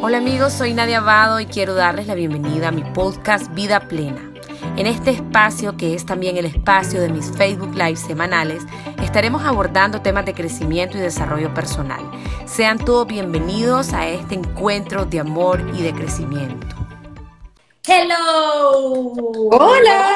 Hola amigos, soy Nadia Abado y quiero darles la bienvenida a mi podcast Vida Plena. En este espacio, que es también el espacio de mis Facebook Live semanales, estaremos abordando temas de crecimiento y desarrollo personal. Sean todos bienvenidos a este encuentro de amor y de crecimiento. Hello. Hola.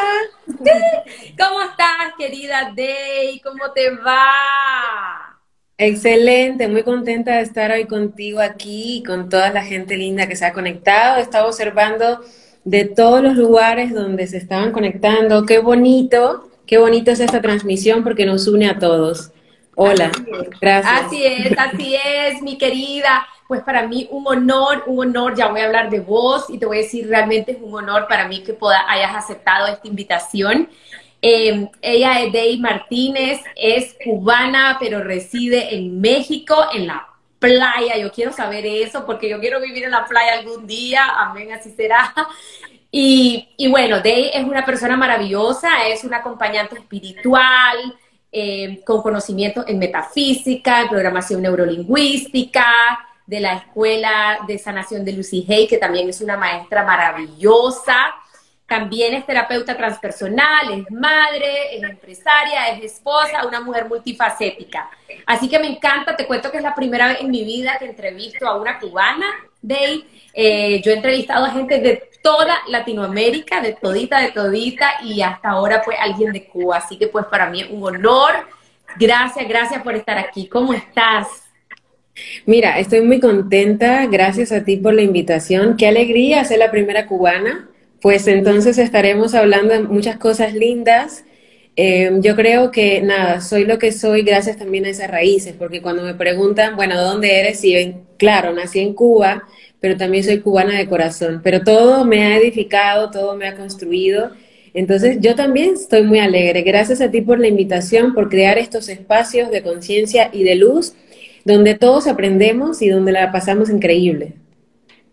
¿Cómo estás, querida Day? ¿Cómo te va? Excelente, muy contenta de estar hoy contigo aquí y con toda la gente linda que se ha conectado. Estaba observando de todos los lugares donde se estaban conectando. Qué bonito, qué bonito es esta transmisión porque nos une a todos. Hola, gracias. Así es, así es, mi querida. Pues para mí un honor, un honor, ya voy a hablar de vos y te voy a decir, realmente es un honor para mí que pueda, hayas aceptado esta invitación. Em, ella es Dey Martínez, es cubana, pero reside en México, en la playa. Yo quiero saber eso porque yo quiero vivir en la playa algún día. Amén, así será. Y, bueno, Dey es una persona maravillosa, es una acompañante espiritual, em, con conocimiento en metafísica, en programación neurolingüística, de la Escuela de Sanación de Lucy Hay, que también es una maestra maravillosa. También es terapeuta transpersonal, es madre, es empresaria, es esposa, una mujer multifacética. Así que me encanta, te cuento que es la primera vez en mi vida que entrevisto a una cubana, Day. Eh, yo he entrevistado a gente de toda Latinoamérica, de todita, de todita, y hasta ahora pues alguien de Cuba. Así que pues para mí es un honor. Gracias, gracias por estar aquí. ¿Cómo estás? Mira, estoy muy contenta. Gracias a ti por la invitación. Qué alegría ser la primera cubana pues entonces estaremos hablando de muchas cosas lindas. Eh, yo creo que nada, soy lo que soy gracias también a esas raíces, porque cuando me preguntan, bueno, ¿dónde eres? Y claro, nací en Cuba, pero también soy cubana de corazón, pero todo me ha edificado, todo me ha construido. Entonces yo también estoy muy alegre. Gracias a ti por la invitación, por crear estos espacios de conciencia y de luz, donde todos aprendemos y donde la pasamos increíble.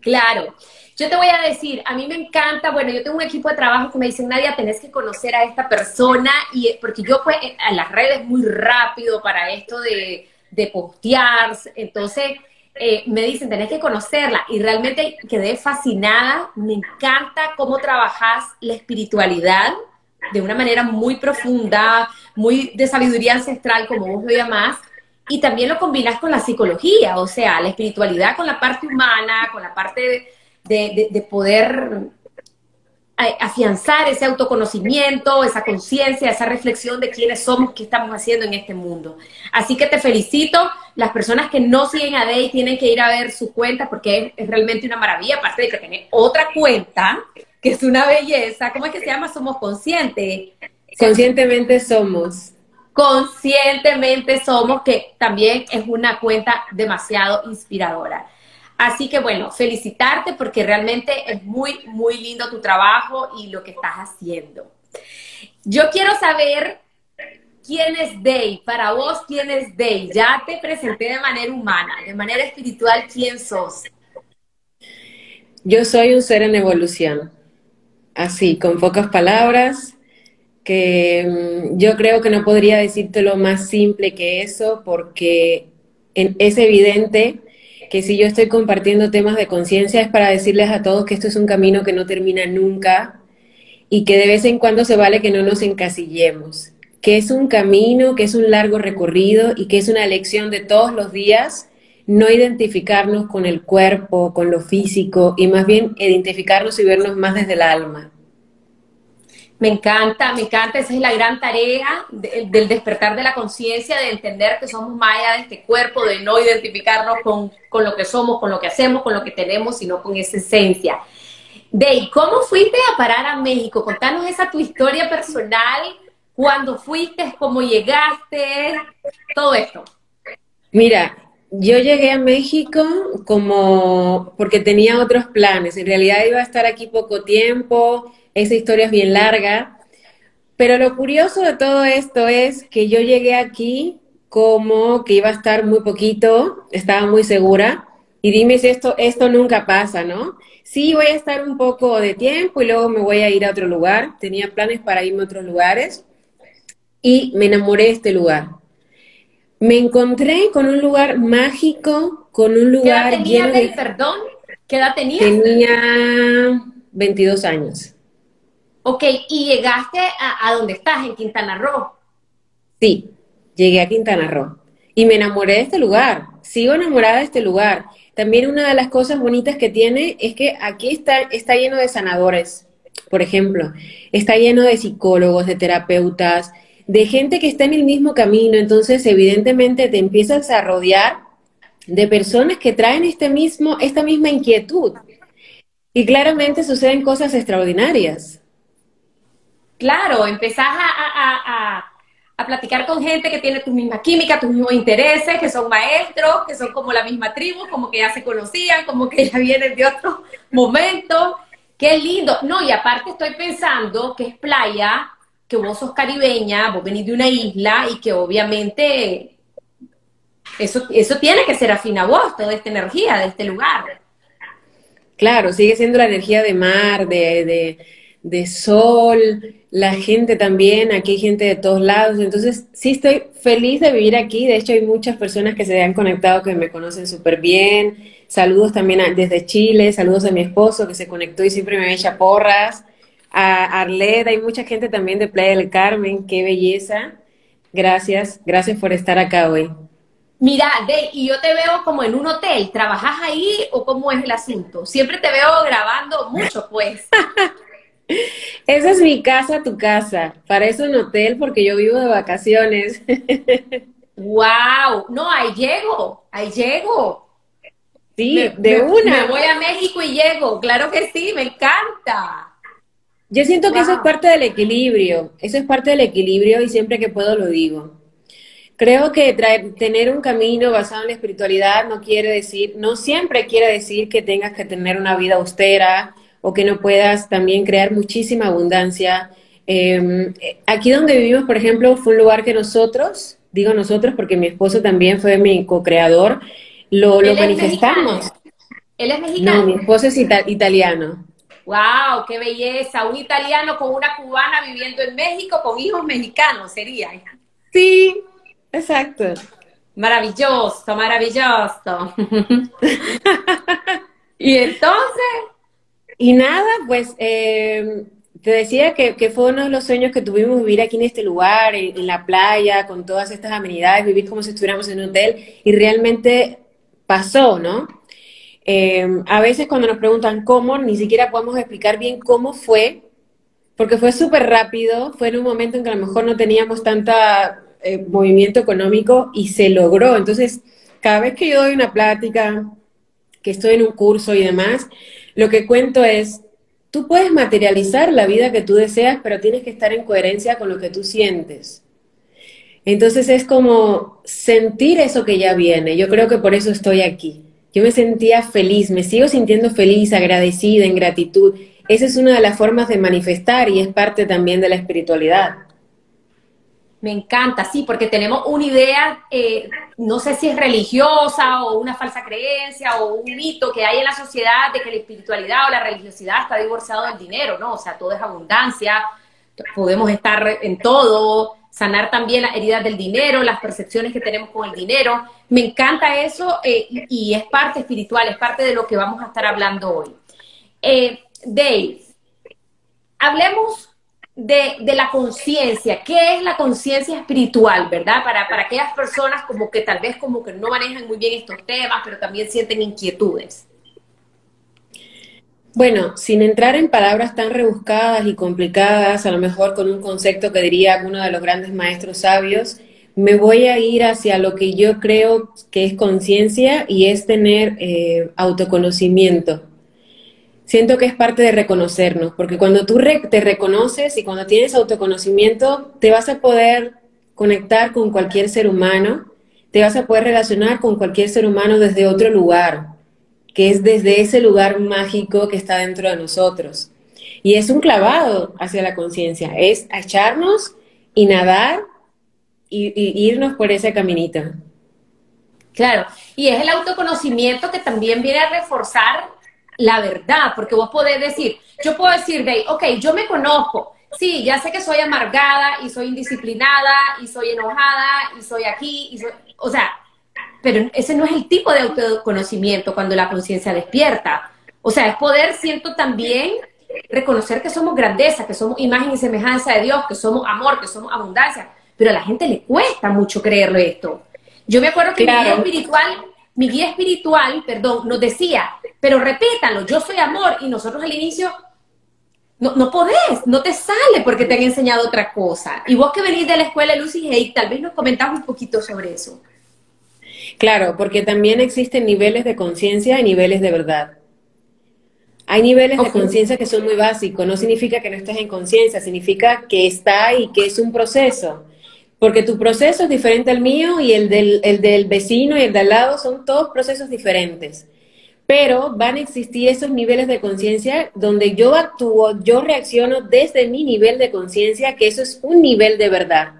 Claro. Yo te voy a decir, a mí me encanta, bueno, yo tengo un equipo de trabajo que me dicen, Nadia, tenés que conocer a esta persona, y porque yo pues en las redes muy rápido para esto de, de postear, entonces eh, me dicen, tenés que conocerla, y realmente quedé fascinada, me encanta cómo trabajas la espiritualidad de una manera muy profunda, muy de sabiduría ancestral, como vos lo llamás, y también lo combinas con la psicología, o sea, la espiritualidad con la parte humana, con la parte... De, de, poder afianzar ese autoconocimiento, esa conciencia, esa reflexión de quiénes somos, qué estamos haciendo en este mundo. Así que te felicito. Las personas que no siguen a Day tienen que ir a ver su cuenta porque es, realmente una maravilla, aparte de que tiene otra cuenta, que es una belleza. ¿Cómo es que se llama? Somos conscientes. Conscientemente somos. Conscientemente somos, que también es una cuenta demasiado inspiradora. Así que bueno, felicitarte porque realmente es muy, muy lindo tu trabajo y lo que estás haciendo. Yo quiero saber quién es Day. Para vos, quién es Day. Ya te presenté de manera humana, de manera espiritual, quién sos. Yo soy un ser en evolución. Así, con pocas palabras, que mm, yo creo que no podría decirte lo más simple que eso porque es evidente que si yo estoy compartiendo temas de conciencia es para decirles a todos que esto es un camino que no termina nunca y que de vez en cuando se vale que no nos encasillemos, que es un camino, que es un largo recorrido y que es una lección de todos los días no identificarnos con el cuerpo, con lo físico y más bien identificarnos y vernos más desde el alma. Me encanta, me encanta, esa es la gran tarea del despertar de la conciencia, de entender que somos allá de este cuerpo, de no identificarnos con, con, lo que somos, con lo que hacemos, con lo que tenemos, sino con esa esencia. Dey, ¿cómo fuiste a parar a México? Contanos esa tu historia personal, cuándo fuiste, cómo llegaste, todo esto. Mira, yo llegué a México como porque tenía otros planes. En realidad iba a estar aquí poco tiempo esa historia es bien larga, pero lo curioso de todo esto es que yo llegué aquí como que iba a estar muy poquito, estaba muy segura, y dime si esto, esto nunca pasa, ¿no? Sí, voy a estar un poco de tiempo y luego me voy a ir a otro lugar. Tenía planes para irme a otros lugares y me enamoré de este lugar. Me encontré con un lugar mágico, con un lugar lleno de... perdón? ¿Qué edad tenías? Tenía 22 años. Ok, ¿y llegaste a, a donde estás, en Quintana Roo? Sí, llegué a Quintana Roo y me enamoré de este lugar. Sigo enamorada de este lugar. También una de las cosas bonitas que tiene es que aquí está, está lleno de sanadores, por ejemplo. Está lleno de psicólogos, de terapeutas, de gente que está en el mismo camino. Entonces, evidentemente, te empiezas a rodear de personas que traen este mismo, esta misma inquietud. Y claramente suceden cosas extraordinarias. Claro, empezás a, a, platicar con gente que tiene tu misma química, tus mismos intereses, que son maestros, que son como la misma tribu, como que ya se conocían, como que ya vienen de otro momento. Qué lindo. No, y aparte estoy pensando que es playa, que vos sos caribeña, vos venís de una isla y que obviamente eso, eso tiene que ser afín a vos, toda esta energía de este lugar. Claro, sigue siendo la energía de mar, de, de, sol, la gente también, aquí hay gente de todos lados, entonces sí estoy feliz de vivir aquí, de hecho hay muchas personas que se han conectado que me conocen súper bien, saludos también desde Chile, saludos a mi esposo que se conectó y siempre me echa porras, a Arled, hay mucha gente también de Playa del Carmen, qué belleza, gracias, gracias por estar acá hoy. Mira, y yo te veo como en un hotel, ¿trabajas ahí o cómo es el asunto? Siempre te veo grabando mucho, pues. Esa es mi casa, tu casa. Para eso un hotel porque yo vivo de vacaciones. wow, no, ahí llego, ahí llego. Sí, de una. Me voy a México y llego, claro que sí, me encanta. Yo siento que eso es parte del equilibrio, eso es parte del equilibrio y siempre que puedo lo digo. Creo que tener un camino basado en la espiritualidad no quiere decir, no siempre quiere decir que tengas que tener una vida austera o que no puedas también crear muchísima abundancia. Em, aquí donde vivimos, por ejemplo, fue un lugar que nosotros, digo nosotros porque mi esposo también fue mi co-creador, lo, lo manifestamos. ¿Él es mexicano? No, mi esposo es italiano. ¡Wow! ¡Qué belleza! Un italiano con una cubana viviendo en México con hijos mexicanos sería. Sí, Exacto. Maravilloso, maravilloso. y entonces. Y nada, pues eh, te decía que, fue uno de los sueños que tuvimos vivir aquí en este lugar, en, la playa, con todas estas amenidades, vivir como si estuviéramos en un hotel, y realmente pasó, ¿no? Eh, a veces cuando nos preguntan cómo, ni siquiera podemos explicar bien cómo fue, porque fue súper rápido, fue en un momento en que a lo mejor no teníamos tanta eh, movimiento económico y se logró. Entonces, cada vez que yo doy una plática, que estoy en un curso y demás, lo que cuento es, tú puedes materializar la vida que tú deseas, pero tienes que estar en coherencia con lo que tú sientes. Entonces es como sentir eso que ya viene. Yo creo que por eso estoy aquí. Yo me sentía feliz, me sigo sintiendo feliz, agradecida, en gratitud. Esa es una de las formas de manifestar y es parte también de la espiritualidad. Me encanta, sí, porque tenemos una idea, eh, no sé si es religiosa o una falsa creencia o un mito que hay en la sociedad de que la espiritualidad o la religiosidad está divorciado del dinero, ¿no? O sea, todo es abundancia, podemos estar en todo, sanar también las heridas del dinero, las percepciones que tenemos con el dinero. Me encanta eso eh, y es parte espiritual, es parte de lo que vamos a estar hablando hoy. Eh, Dave, hablemos de, la conciencia. ¿Qué es la conciencia espiritual, verdad? Para, para aquellas personas como que tal vez como que no manejan muy bien estos temas, pero también sienten inquietudes. Bueno, sin entrar en palabras tan rebuscadas y complicadas, a lo mejor con un concepto que diría uno de los grandes maestros sabios, me voy a ir hacia lo que yo creo que es conciencia y es tener eh, autoconocimiento. Siento que es parte de reconocernos, porque cuando tú te reconoces y cuando tienes autoconocimiento, te vas a poder conectar con cualquier ser humano, te vas a poder relacionar con cualquier ser humano desde otro lugar, que es desde ese lugar mágico que está dentro de nosotros. Y es un clavado hacia la conciencia, es echarnos y nadar y, irnos por ese caminito. Claro, y es el autoconocimiento que también viene a reforzar la verdad, porque vos podés decir, yo puedo decir, de, ok, yo me conozco, sí, ya sé que soy amargada y soy indisciplinada y soy enojada y soy aquí, y o sea, pero ese no es el tipo de autoconocimiento cuando la conciencia despierta. O sea, es poder, siento también, reconocer que somos grandeza, que somos imagen y semejanza de Dios, que somos amor, que somos abundancia. Pero a la gente le cuesta mucho creerlo esto. Yo me acuerdo que mi guía espiritual, mi guía espiritual, perdón, nos decía, pero repítalo, yo soy amor. Y nosotros al inicio, no, no podés, no te sale porque te han enseñado otra cosa. Y vos que venís de la escuela Lucy Hay, tal vez nos comentás un poquito sobre eso. Claro, porque también existen niveles de conciencia y niveles de verdad. Hay niveles de conciencia que son muy básicos, no significa que no estés en conciencia, significa que está y que es un proceso. Porque tu proceso es diferente al mío y el del, el del vecino y el de al lado son todos procesos diferentes. Pero van a existir esos niveles de conciencia donde yo actúo, yo reacciono desde mi nivel de conciencia, que eso es un nivel de verdad.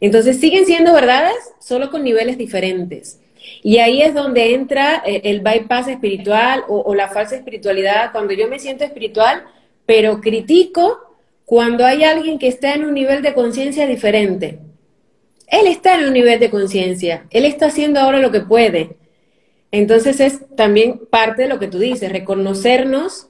Entonces siguen siendo verdades, solo con niveles diferentes. Y ahí es donde entra eh, el bypass espiritual o, la falsa espiritualidad, cuando yo me siento espiritual, pero critico cuando hay alguien que está en un nivel de conciencia diferente. Él está en un nivel de conciencia, él está haciendo ahora lo que puede. Entonces es también parte de lo que tú dices, reconocernos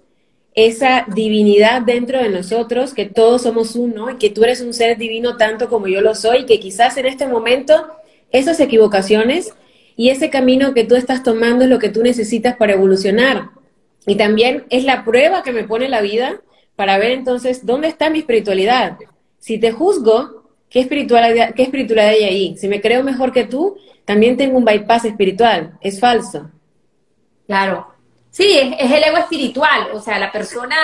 esa divinidad dentro de nosotros, que todos somos uno y que tú eres un ser divino tanto como yo lo soy, y que quizás en este momento esas equivocaciones y ese camino que tú estás tomando es lo que tú necesitas para evolucionar. Y también es la prueba que me pone la vida para ver entonces dónde está mi espiritualidad. Si te juzgo, ¿qué espiritualidad, qué espiritualidad hay ahí? Si me creo mejor que tú, también tengo un bypass espiritual. Es falso. Claro. Sí, es, el ego espiritual. O sea, la persona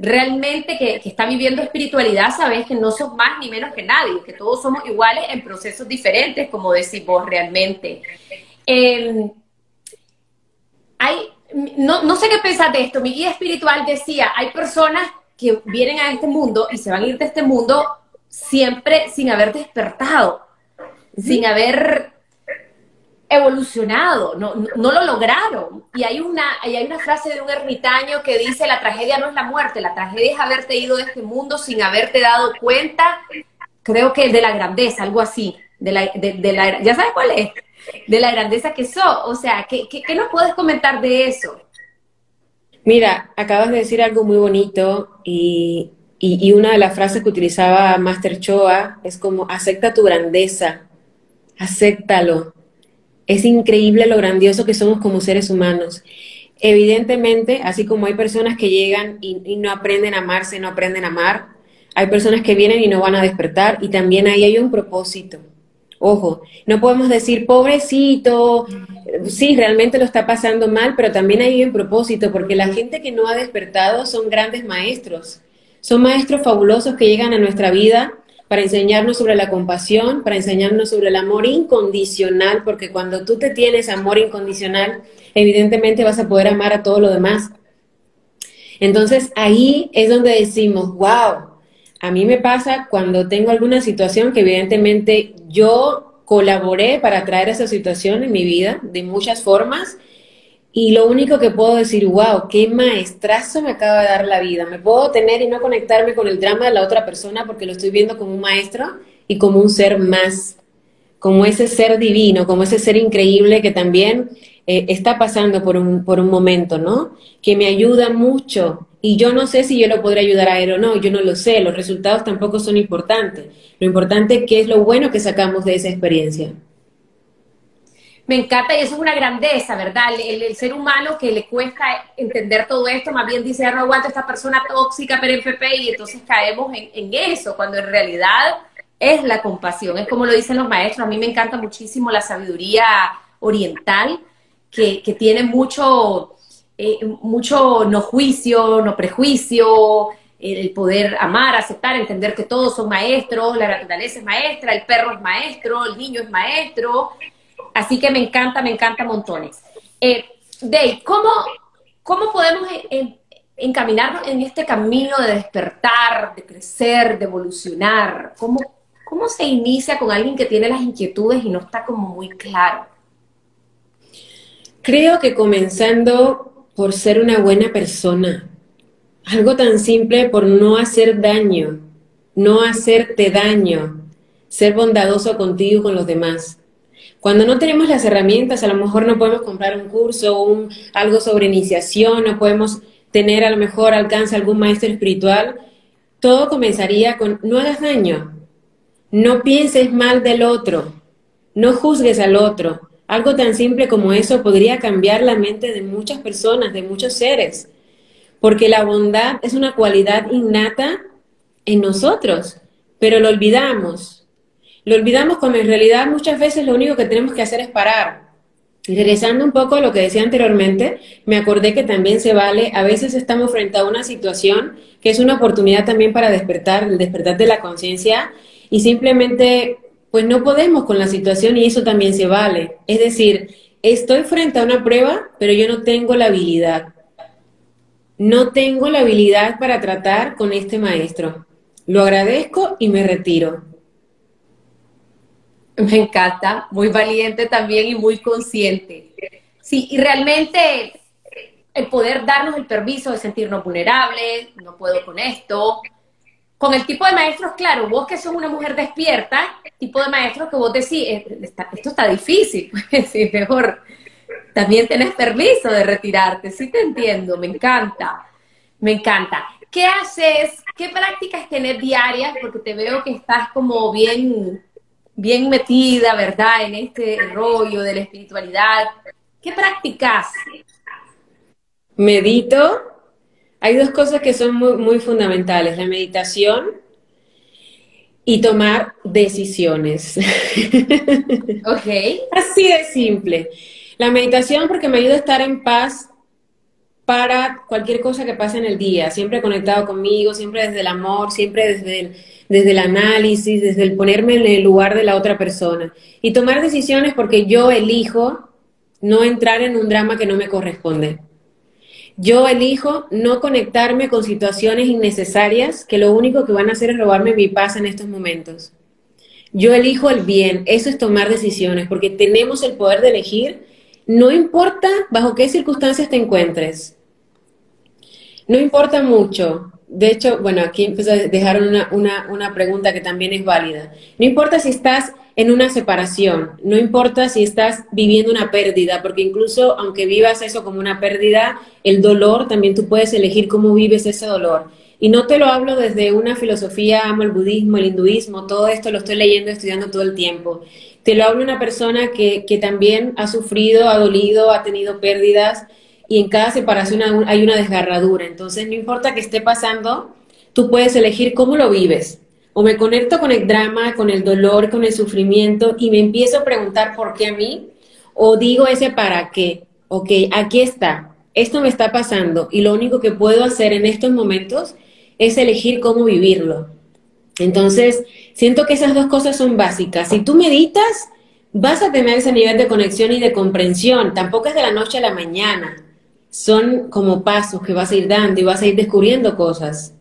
realmente que, está viviendo espiritualidad, sabes que no sos más ni menos que nadie, que todos somos iguales en procesos diferentes, como decís vos realmente. Em, hay, no, no sé qué pensar de esto, mi guía espiritual decía, hay personas que vienen a este mundo y se van a ir de este mundo siempre sin haber despertado, sin haber evolucionado, no, no, lo lograron. Y hay una, hay una frase de un ermitaño que dice, la tragedia no es la muerte, la tragedia es haberte ido de este mundo sin haberte dado cuenta, creo que de la grandeza, algo así, de la, de, la ¿ya sabes cuál es? De la grandeza que sos. O sea, ¿qué, qué, nos puedes comentar de eso? Mira, acabas de decir algo muy bonito y, y, y una de las frases que utilizaba Master Choa es como, acepta tu grandeza, acéptalo es increíble lo grandioso que somos como seres humanos. Evidentemente, así como hay personas que llegan y, no aprenden a amarse, no aprenden a amar, hay personas que vienen y no van a despertar y también ahí hay un propósito. Ojo, no podemos decir, pobrecito, sí, realmente lo está pasando mal, pero también hay un propósito, porque la gente que no ha despertado son grandes maestros, son maestros fabulosos que llegan a nuestra vida para enseñarnos sobre la compasión, para enseñarnos sobre el amor incondicional, porque cuando tú te tienes amor incondicional, evidentemente vas a poder amar a todo lo demás. Entonces ahí es donde decimos, wow, a mí me pasa cuando tengo alguna situación que evidentemente yo colaboré para traer esa situación en mi vida de muchas formas y lo único que puedo decir, wow, qué maestrazo me acaba de dar la vida. Me puedo tener y no conectarme con el drama de la otra persona porque lo estoy viendo como un maestro y como un ser más, como ese ser divino, como ese ser increíble que también eh, está pasando por un, por un momento, ¿no? Que me ayuda mucho. Y yo no sé si yo lo podré ayudar a él o no, yo no lo sé, los resultados tampoco son importantes. Lo importante es qué es lo bueno que sacamos de esa experiencia me encanta y eso es una grandeza, ¿verdad? El, ser humano que le cuesta entender todo esto, más bien dice, ya no aguanto esta persona tóxica, pero en PP, y entonces caemos en, eso, cuando en realidad es la compasión, es como lo dicen los maestros, a mí me encanta muchísimo la sabiduría oriental, que, tiene mucho, eh, mucho no juicio, no prejuicio, el poder amar, aceptar, entender que todos son maestros, la naturaleza es maestra, el perro es maestro, el niño es maestro, Así que me encanta, me encanta montones. Eh, Dave, ¿cómo, ¿cómo podemos encaminarnos en este camino de despertar, de crecer, de evolucionar? ¿Cómo, ¿Cómo se inicia con alguien que tiene las inquietudes y no está como muy claro? Creo que comenzando por ser una buena persona, algo tan simple por no hacer daño, no hacerte daño, ser bondadoso contigo y con los demás. Cuando no tenemos las herramientas, a lo mejor no podemos comprar un curso o un, algo sobre iniciación, no podemos tener a lo mejor alcance algún maestro espiritual, todo comenzaría con no hagas daño, no pienses mal del otro, no juzgues al otro. Algo tan simple como eso podría cambiar la mente de muchas personas, de muchos seres, porque la bondad es una cualidad innata en nosotros, pero lo olvidamos, lo olvidamos cuando en realidad muchas veces lo único que tenemos que hacer es parar. Regresando un poco a lo que decía anteriormente, me acordé que también se vale, a veces estamos frente a una situación que es una oportunidad también para despertar, el despertar de la conciencia y simplemente pues no podemos con la situación y eso también se vale. Es decir, estoy frente a una prueba, pero yo no tengo la habilidad. No tengo la habilidad para tratar con este maestro. Lo agradezco y me retiro. Me encanta, muy valiente también y muy consciente. Sí, y realmente el poder darnos el permiso de sentirnos vulnerables, no puedo con esto. Con el tipo de maestros, claro, vos que sos una mujer despierta, tipo de maestros que vos decís, eh, esto está difícil, pues sí, mejor también tenés permiso de retirarte, sí te entiendo, me encanta, me encanta. ¿Qué haces? ¿Qué prácticas tenés diarias? Porque te veo que estás como bien bien metida, ¿verdad?, en este rollo de la espiritualidad. ¿Qué practicas? Medito. Hay dos cosas que son muy, fundamentales, la meditación y tomar decisiones. Ok. Así de simple. La meditación porque me ayuda a estar en paz para cualquier cosa que pase en el día, siempre conectado conmigo, siempre desde el amor, siempre desde el, desde el análisis, desde el ponerme en el lugar de la otra persona y tomar decisiones porque yo elijo no entrar en un drama que no me corresponde. Yo elijo no conectarme con situaciones innecesarias que lo único que van a hacer es robarme mi paz en estos momentos. Yo elijo el bien, eso es tomar decisiones, porque tenemos el poder de elegir, no importa bajo qué circunstancias te encuentres. No importa mucho de hecho, bueno, aquí dejaron una, una, una, pregunta que también es válida. No importa si estás en una separación, no importa si estás viviendo una pérdida, porque incluso aunque vivas eso como una pérdida, el dolor también tú puedes elegir cómo vives ese dolor. Y no te lo hablo desde una filosofía, amo el budismo, el hinduismo, todo esto lo estoy leyendo, estudiando todo el tiempo. Te lo hablo una persona que, que también ha sufrido, ha dolido, ha tenido pérdidas y en cada separación hay una desgarradura. Entonces, no importa qué esté pasando, tú puedes elegir cómo lo vives. O me conecto con el drama, con el dolor, con el sufrimiento y me empiezo a preguntar por qué a mí, o digo ese para qué. Ok, aquí está, esto me está pasando y lo único que puedo hacer en estos momentos es elegir cómo vivirlo. Entonces, siento que esas dos cosas son básicas. Si tú meditas, vas a tener ese nivel de conexión y de comprensión. Tampoco es de la noche a la mañana son como pasos que vas a ir dando y vas a ir descubriendo cosas.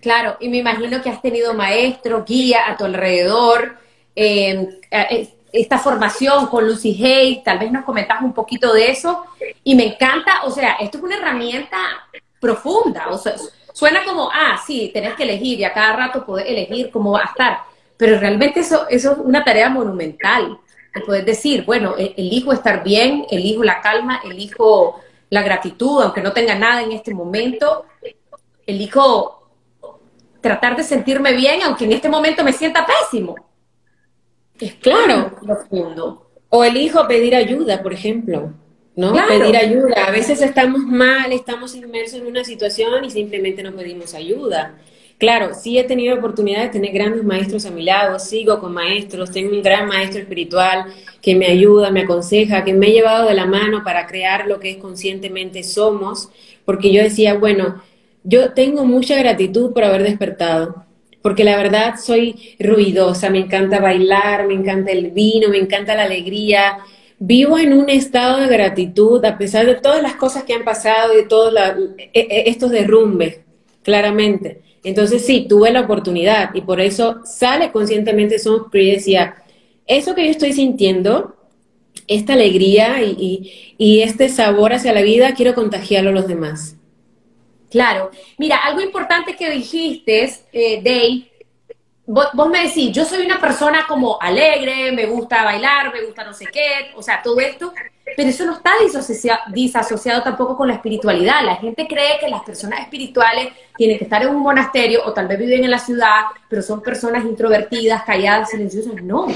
Claro, y me imagino que has tenido maestro, guía a tu alrededor, em, esta formación con Lucy Hay, tal vez nos comentas un poquito de eso, y me encanta, o sea, esto es una herramienta profunda, o sea, suena como, ah, sí, tenés que elegir y a cada rato podés elegir cómo va a estar, pero realmente eso, eso es una tarea monumental, puedes decir, bueno, e, elijo estar bien, elijo la calma, elijo la gratitud, aunque no tenga nada en este momento, elijo tratar de sentirme bien, aunque en este momento me sienta pésimo. Es claro. Profundo. O elijo pedir ayuda, por ejemplo. ¿no? Pedir ayuda. A veces estamos mal, estamos inmersos en una situación y simplemente no pedimos ayuda. Claro, sí he tenido oportunidad de tener grandes maestros a mi lado, sigo con maestros, tengo un gran maestro espiritual que me ayuda, me aconseja, que me ha llevado de la mano para crear lo que es conscientemente somos, porque yo decía, bueno, yo tengo mucha gratitud por haber despertado, porque la verdad soy ruidosa, me encanta bailar, me encanta el vino, me encanta la alegría, vivo en un estado de gratitud a pesar de todas las cosas que han pasado y de todos e, e, estos derrumbes, claramente. Entonces sí, tuve la oportunidad y por eso sale conscientemente Somos que decía, eso que yo estoy sintiendo, esta alegría y, este sabor hacia la vida, quiero contagiarlo a los demás. Claro. Mira, algo importante que dijiste, eh, Dave, vos, me decís, yo soy una persona como alegre, me gusta bailar, me gusta no sé qué, o sea, todo esto, pero eso no está disasociado tampoco con la espiritualidad. La gente cree que las personas espirituales tienen que estar en un monasterio o tal vez viven en la ciudad, pero son personas introvertidas, calladas, silenciosas. No,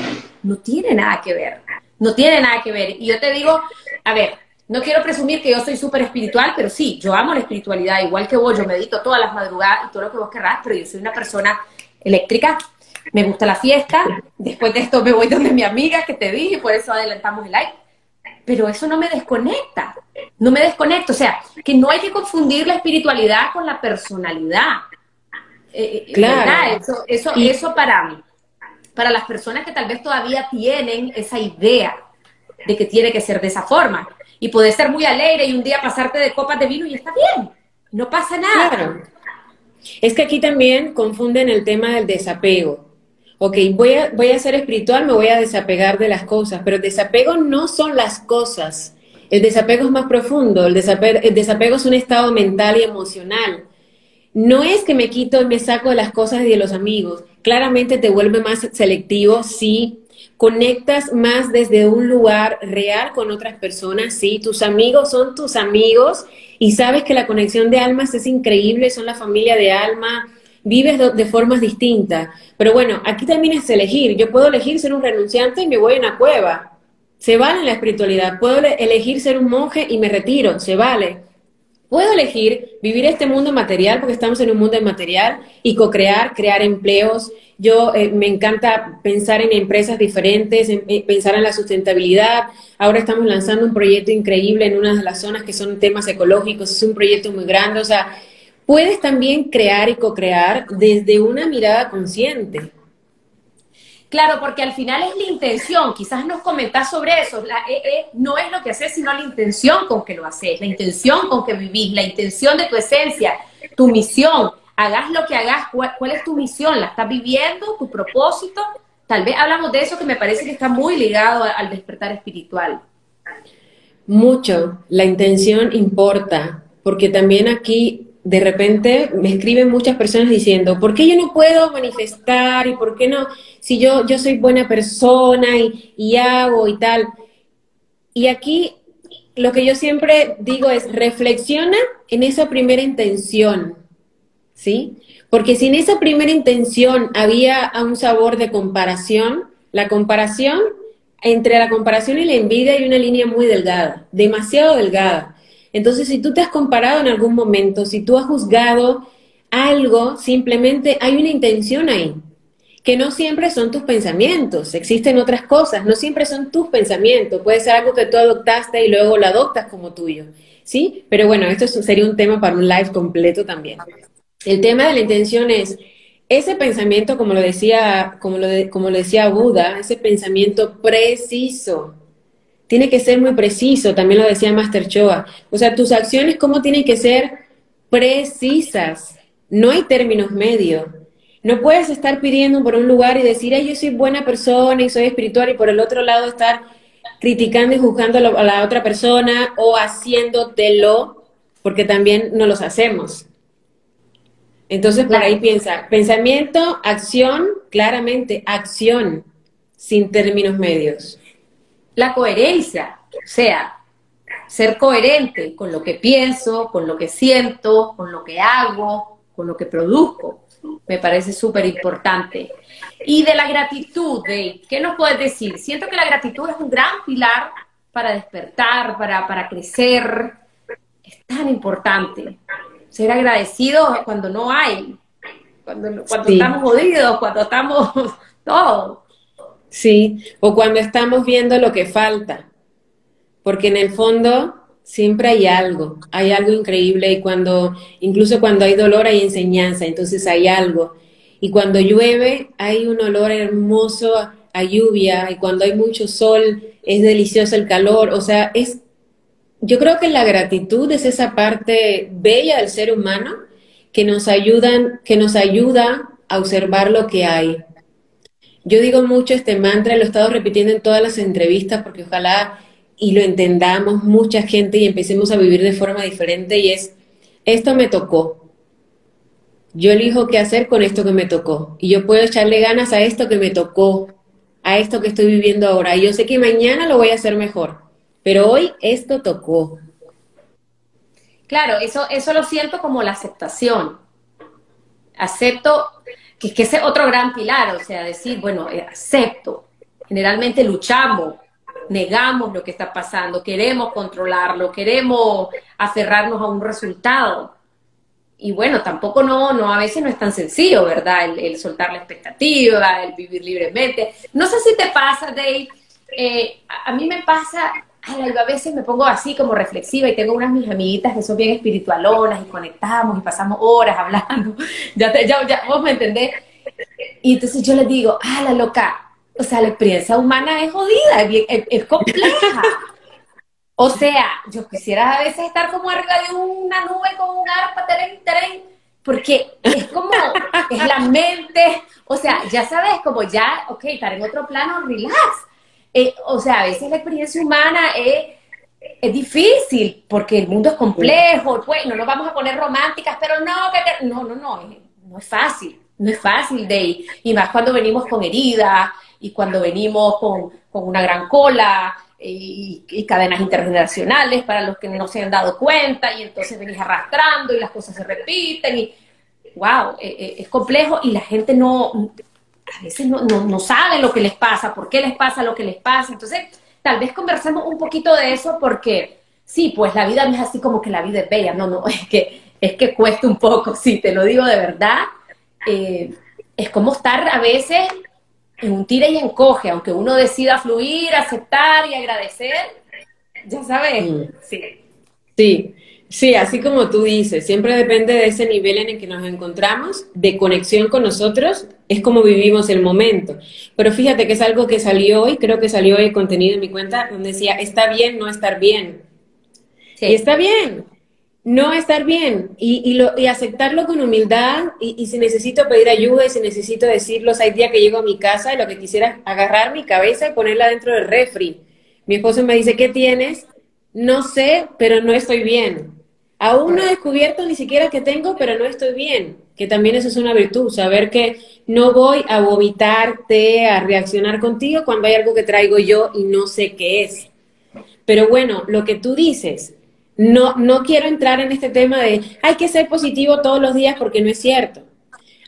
no tiene nada que ver. No tiene nada que ver. Y yo te digo, a ver, no quiero presumir que yo soy súper espiritual, pero sí, yo amo la espiritualidad, igual que vos, yo medito todas las madrugadas y todo lo que vos querrás, pero yo soy una persona eléctrica, me gusta la fiesta, después de esto me voy donde mi amiga que te dije, por eso adelantamos el like, pero eso no me desconecta, no me desconecto, o sea, que no hay que confundir la espiritualidad con la personalidad. Eh, eh, claro. Eso, eso, eso para, mí, para las personas que tal vez todavía tienen esa idea de que tiene que ser de esa forma. Y puede ser muy alegre y un día pasarte de copas de vino y está bien, no pasa nada. Claro. Es que aquí también confunden el tema del desapego. Ok, voy a, voy a ser espiritual, me voy a desapegar de las cosas, pero desapego no son las cosas. El desapego es más profundo, el desapego, el desapego es un estado mental y emocional. No es que me quito y me saco de las cosas y de los amigos. Claramente te vuelve más selectivo si conectas más desde un lugar real con otras personas, sí, tus amigos son tus amigos y sabes que la conexión de almas es increíble, son la familia de alma, vives de, formas distintas. Pero bueno, aquí también es elegir. Yo puedo elegir ser un renunciante y me voy a una cueva. Se vale la espiritualidad. Puedo elegir ser un monje y me retiro. Se vale. Puedo elegir vivir este mundo material, porque estamos en un mundo material, y co-crear, crear empleos. Yo eh, me encanta pensar en empresas diferentes, eh, pensar en la sustentabilidad, Ahora estamos lanzando un proyecto increíble en una de las zonas que son temas ecológicos, es un proyecto muy grande, o sea, puedes también crear y co-crear desde una mirada consciente. Claro, porque al final es la intención, quizás nos comentás sobre eso, eh, eh, no es lo que haces, sino la intención con que lo haces, la intención con que vivís, la intención de tu esencia, tu misión, hagas lo que hagas, cuál, cuál es tu misión, la estás viviendo, tu propósito, Tal vez hablamos de eso que me parece que está muy ligado al despertar espiritual. Mucho, la intención importa, porque también aquí de repente me escriben muchas personas diciendo, ¿por qué yo no puedo manifestar y por qué no? Si yo, yo soy buena persona y, y hago y tal. Y aquí lo que yo siempre digo es, reflexiona en esa primera intención, ¿sí? Porque si en esa primera intención había un sabor de comparación, la comparación, entre la comparación y la envidia hay una línea muy delgada, demasiado delgada. Entonces, si tú te has comparado en algún momento, si tú has juzgado algo, simplemente hay una intención ahí, que no siempre son tus pensamientos, existen otras cosas, no siempre son tus pensamientos, puede ser algo que tú adoptaste y luego lo adoptas como tuyo, ¿sí? Pero bueno, esto sería un tema para un live completo también. El tema de la intención es ese pensamiento, como lo decía, como lo, decía Buda, ese pensamiento preciso. Tiene que ser muy preciso, también lo decía Master Choa. O sea, tus acciones, ¿cómo tienen que ser precisas? No hay términos medios. No puedes estar pidiendo por un lugar y decir, ay, yo soy buena persona y soy espiritual, y por el otro lado estar criticando y juzgando a la otra persona o haciéndotelo, porque también no los hacemos. Entonces, por ahí piensa, pensamiento, acción, claramente, acción, sin términos medios. La coherencia, o sea, ser coherente con lo que pienso, con lo que siento, con lo que hago, con lo que produzco, me parece súper importante. Y de la gratitud, Dave, ¿qué nos puedes decir? Siento que la gratitud es un gran pilar para despertar, para, para crecer. Es tan importante ser agradecido cuando no hay, cuando, cuando estamos jodidos, cuando estamos todo. Sí, o cuando estamos viendo lo que falta, porque en el fondo siempre hay algo, hay algo increíble y cuando, incluso cuando hay dolor hay enseñanza, entonces hay algo. Y cuando llueve hay un olor hermoso a lluvia y cuando hay mucho sol es delicioso el calor, o sea, es yo creo que la gratitud es esa parte bella del ser humano que nos ayudan, que nos ayuda a observar lo que hay. Yo digo mucho este mantra, lo he estado repitiendo en todas las entrevistas porque ojalá y lo entendamos mucha gente y empecemos a vivir de forma diferente y es, esto me tocó. yo elijo qué hacer con esto que me tocó. Y yo puedo echarle ganas a esto que me tocó, a esto que estoy viviendo ahora. Y yo sé que mañana lo voy a hacer mejor. Pero hoy esto tocó. Claro, eso, eso lo siento como la aceptación. Acepto, que, que es otro gran pilar, o sea, decir, bueno, eh, acepto. Generalmente luchamos, negamos lo que está pasando, queremos controlarlo, queremos aferrarnos a un resultado y bueno, tampoco no, no, a veces no es tan sencillo, ¿verdad? El, soltar la expectativa, el vivir libremente. No sé si te pasa, Dave, eh, a, mí me pasa, a veces me pongo así como reflexiva y tengo unas mis amiguitas que son bien espiritualonas y conectamos y pasamos horas hablando, ya, ya, ya, vos me entendés. Y entonces yo les digo, ah, la loca, o sea, la experiencia humana es jodida, es, es compleja. O sea, yo quisiera a veces estar como arriba de una nube con un arpa, tren, tren, porque es como, es la mente, o sea, ya sabes, como ya, ok, estar en otro plano, relax. Eh, o sea, a veces la experiencia humana es, es difícil, porque el mundo es complejo, pues no nos vamos a poner románticas, pero no, que no, no, no, no es fácil, no es fácil de y más cuando venimos con heridas y cuando venimos con, con una gran cola y, cadenas intergeneracionales para los que no se han dado cuenta y entonces venís arrastrando y las cosas se repiten y wow, eh, eh, es complejo y la gente no, a veces no, no, sabe lo que les pasa, por qué les pasa lo que les pasa. Entonces, tal vez conversemos un poquito de eso porque sí, pues la vida no es así como que la vida es bella, no, no, es que, es que cuesta un poco, sí, te lo digo de verdad. Eh, es como estar a veces en un tira y encoge, aunque uno decida fluir, aceptar y agradecer, ya sabes. Mm. Sí. Sí, sí, así como tú dices, siempre depende de ese nivel en el que nos encontramos, de conexión con nosotros, es como vivimos el momento. Pero fíjate que es algo que salió hoy, creo que salió hoy contenido en mi cuenta, donde decía, está bien no estar bien. Sí. Y está bien, no estar bien y, lo, y aceptarlo con humildad y, si necesito pedir ayuda y si necesito decirlos, hay días que llego a mi casa y lo que quisiera es agarrar mi cabeza y ponerla dentro del refri. Mi esposo me dice, ¿qué tienes? No sé, pero no estoy bien. Aún no he descubierto ni siquiera qué tengo, pero no estoy bien. Que también eso es una virtud, saber que no voy a vomitarte, a reaccionar contigo cuando hay algo que traigo yo y no sé qué es. Pero bueno, lo que tú dices, no, no quiero entrar en este tema de hay que ser positivo todos los días porque no es cierto.